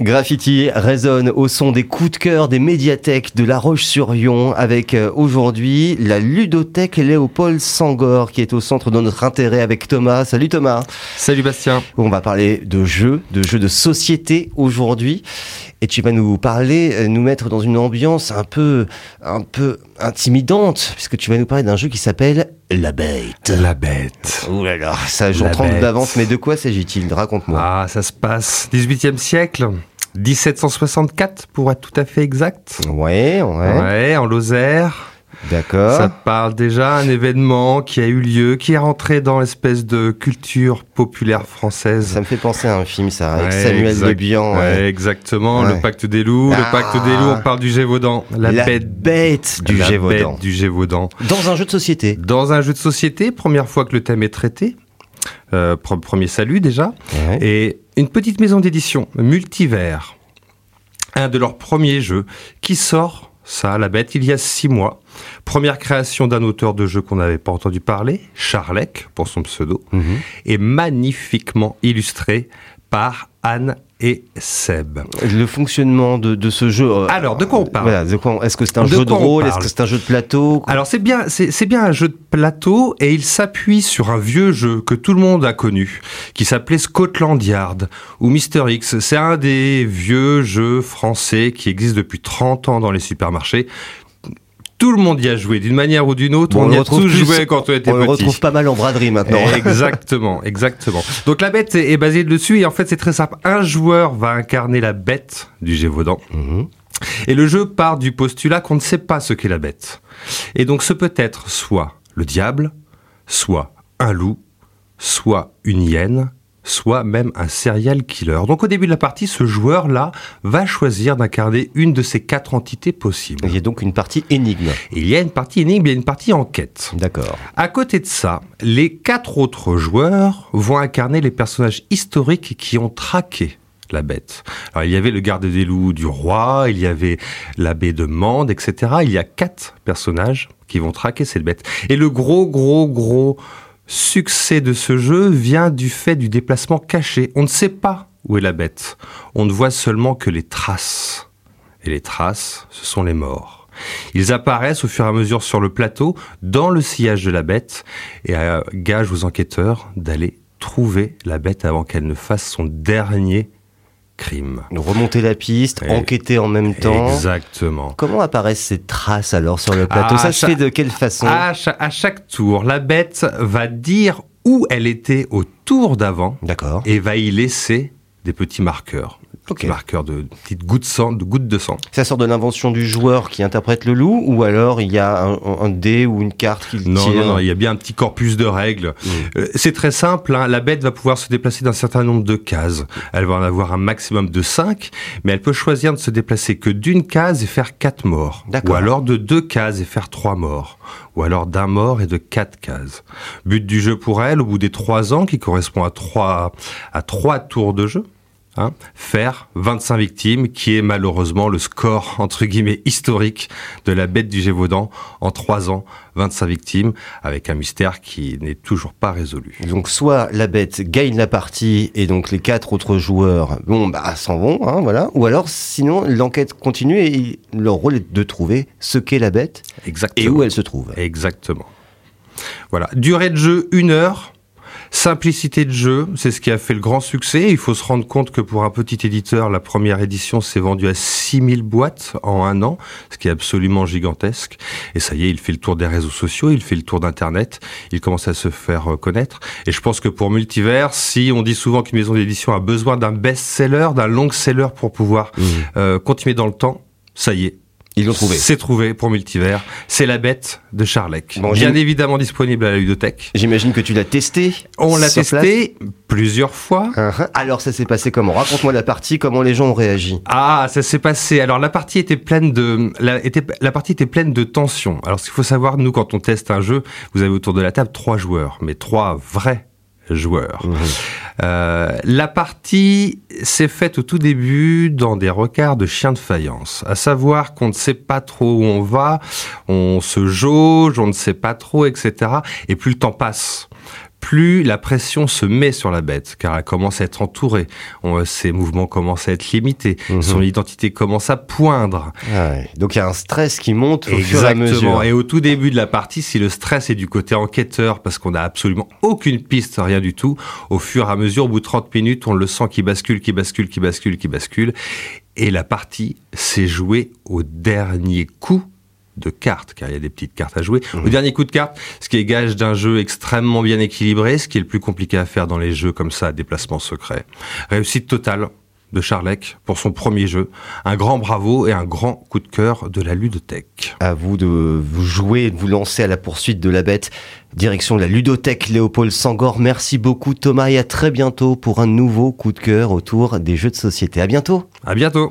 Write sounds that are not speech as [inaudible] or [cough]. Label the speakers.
Speaker 1: Graffiti résonne au son des coups de cœur des médiathèques de La Roche-sur-Yon avec euh, aujourd'hui la ludothèque Léopold Sangor qui est au centre de notre intérêt avec Thomas. Salut Thomas.
Speaker 2: Salut Bastien.
Speaker 1: On va parler de jeux, de jeux de société aujourd'hui et tu vas nous parler, euh, nous mettre dans une ambiance un peu, un peu intimidante puisque tu vas nous parler d'un jeu qui s'appelle La Bête.
Speaker 2: La Bête.
Speaker 1: Ouh là là, ça j'en tremble d'avance mais de quoi s'agit-il? Raconte-moi.
Speaker 2: Ah, ça se passe 18e siècle. 1764 pour être tout à fait exact.
Speaker 1: Ouais, ouais.
Speaker 2: Ouais, en Lozère.
Speaker 1: D'accord.
Speaker 2: Ça parle déjà un événement qui a eu lieu, qui est rentré dans l'espèce de culture populaire française.
Speaker 1: Ça me fait penser à un film, ça, avec Samuel exact,
Speaker 2: Ouais. exactement, le pacte des loups. Le pacte des loups, on parle du Gévaudan.
Speaker 1: La, bête, bête du
Speaker 2: la
Speaker 1: Gévaudan.
Speaker 2: Bête du Gévaudan.
Speaker 1: Dans un jeu de société.
Speaker 2: Dans un jeu de société, première fois que le thème est traité. Euh, premier salut déjà. Et une petite maison d'édition, Multivers, un de leurs premiers jeux, qui sort, ça, la bête, il y a six mois. Première création d'un auteur de jeu qu'on n'avait pas entendu parler, Charlec, pour son pseudo,
Speaker 1: Mhm.
Speaker 2: et magnifiquement illustré par Anne et Seb.
Speaker 1: Le fonctionnement de, de ce jeu. euh,
Speaker 2: Alors, de quoi on parle
Speaker 1: voilà, de quoi- Est-ce que c'est un
Speaker 2: De
Speaker 1: jeu de rôle Est-ce que c'est un jeu de plateau
Speaker 2: Alors c'est bien, c'est c'est bien un jeu de plateau et il s'appuie sur un vieux jeu que tout le monde a connu, qui s'appelait Scotland Yard ou Mister X. C'est un des vieux jeux français qui existent depuis 30 ans dans les supermarchés. Tout le monde y a joué d'une manière ou d'une autre.
Speaker 1: Bon,
Speaker 2: on, y a tous joué quand on était
Speaker 1: On
Speaker 2: petit.
Speaker 1: retrouve pas mal en braderie maintenant.
Speaker 2: Exactement, [laughs] exactement. Donc la bête est est basée dessus et en fait c'est très simple. Un joueur va incarner la bête du Gévaudan.
Speaker 1: Mhm.
Speaker 2: Et le jeu part du postulat qu'on ne sait pas ce qu'est la bête. Et donc ce peut être soit le diable, soit un loup, soit une hyène, soit même un serial killer. Donc au début de la partie, ce joueur-là va choisir d'incarner une de ces quatre entités possibles.
Speaker 1: Il y a donc une partie énigme.
Speaker 2: Il y a une partie énigme et une partie enquête.
Speaker 1: D'accord.
Speaker 2: À côté de ça, les quatre autres joueurs vont incarner les personnages historiques qui ont traqué la bête. Alors il y avait le garde des loups du roi, il y avait l'abbé de Mende, etc. Il y a quatre personnages qui vont traquer cette bête. Et le gros, gros, gros succès de ce jeu vient du fait du déplacement caché. On ne sait pas où est la bête. On ne voit seulement que les traces. Et les traces, ce sont les morts. Ils apparaissent au fur et à mesure sur le plateau, dans le sillage de la bête, et euh, gage aux enquêteurs d'aller trouver la bête avant qu'elle ne fasse son dernier crime.
Speaker 1: Remonter la piste,
Speaker 2: Et-
Speaker 1: enquêter en même temps.
Speaker 2: Exactement.
Speaker 1: Comment apparaissent ces traces alors sur le plateau?
Speaker 2: Ah,
Speaker 1: Ça se fait de quelle façon?
Speaker 2: À, cha- à chaque tour, la bête va dire où elle était au tour d'avant
Speaker 1: D'accord.
Speaker 2: et va y laisser des petits marqueurs. Des
Speaker 1: Ok.
Speaker 2: petits marqueurs de petites gouttes, de sang, de gouttes de sang.
Speaker 1: Ça sort de l'invention du joueur qui interprète le loup ou alors il y a un, un dé ou une carte qui le
Speaker 2: Non,
Speaker 1: tire
Speaker 2: non, non, il y a bien un petit corpus de règles.
Speaker 1: Mm.
Speaker 2: Euh, c'est très simple, hein, la bête va pouvoir se déplacer d'un certain nombre de cases. Elle va en avoir un maximum de 5, mais elle peut choisir de se déplacer que d'une case et faire 4 morts. Ou alors de deux cases et faire 3 morts. Ou alors d'un mort et de 4 cases. But du jeu pour elle, au bout des 3 ans, qui correspond à 3, à 3 tours de jeu, hein, faire 25 victimes, qui est malheureusement le score, entre guillemets, historique de la bête du Gévaudan. En 3 ans, 25 victimes, avec un mystère qui n'est toujours pas résolu.
Speaker 1: Donc soit la bête gagne la partie et donc les quatre autres joueurs bon bah s'en vont hein, voilà ou alors sinon l'enquête continue et leur rôle est de trouver ce qu'est la bête
Speaker 2: Exactement.
Speaker 1: et où elle se trouve.
Speaker 2: Exactement. Voilà. Durée de jeu, une heure. Simplicité de jeu, c'est ce qui a fait le grand succès. Il faut se rendre compte que pour un petit éditeur, la première édition s'est vendue à 6000 boîtes en un an, ce qui est absolument gigantesque. Et ça y est, il fait le tour des réseaux sociaux, il fait le tour d'Internet, il commence à se faire euh, connaître. Et je pense que pour Multivers, si on dit souvent qu'une maison d'édition a besoin d'un best-seller, d'un long-seller pour pouvoir
Speaker 1: Mmh.
Speaker 2: euh, continuer dans le temps, ça y est,
Speaker 1: Ils l'ont trouvé.
Speaker 2: c'est trouvé pour Multivers. C'est la bête de Charlec.
Speaker 1: Bon,
Speaker 2: Bien évidemment disponible à la ludothèque.
Speaker 1: J'imagine que tu l'as testé.
Speaker 2: On l'a testé plusieurs fois.
Speaker 1: place. Uh-huh. Alors ça s'est passé comment? Raconte-moi la partie, comment les gens ont réagi.
Speaker 2: Ah, ça s'est passé. Alors la partie était pleine de la, était, la partie était pleine de tension. Alors ce qu'il faut savoir, nous quand on teste un jeu, vous avez autour de la table trois joueurs, mais trois vrais joueurs.
Speaker 1: Mhm.
Speaker 2: Euh, la partie s'est faite au tout début dans des recards de chiens de faïence, à savoir qu'on ne sait pas trop où on va, on se jauge, on ne sait pas trop, etc. Et plus le temps passe, plus la pression se met sur la bête, car elle commence à être entourée, on, ses mouvements commencent à être limités,
Speaker 1: Mhm.
Speaker 2: son identité commence à poindre.
Speaker 1: Ah ouais. Donc il y a un stress qui monte au fur et à mesure.
Speaker 2: Et au tout début de la partie, si le stress est du côté enquêteur, parce qu'on n'a absolument aucune piste, rien du tout, au fur et à mesure, au bout de 30 minutes, on le sent qui bascule, qui bascule, qui bascule, qui bascule. Et la partie s'est jouée au dernier coup de cartes, car il y a des petites cartes à jouer. Au dernier coup de carte, ce qui est gage d'un jeu extrêmement bien équilibré, ce qui est le plus compliqué à faire dans les jeux comme ça, déplacement secret. Réussite totale de Charlec pour son premier jeu. Un grand bravo et un grand coup de cœur de la ludothèque.
Speaker 1: À vous de vous jouer, de vous lancer à la poursuite de la bête. Direction de la ludothèque Léopold Sangor. Merci beaucoup Thomas et à très bientôt pour un nouveau coup de cœur autour des jeux de société. À bientôt.
Speaker 2: À bientôt.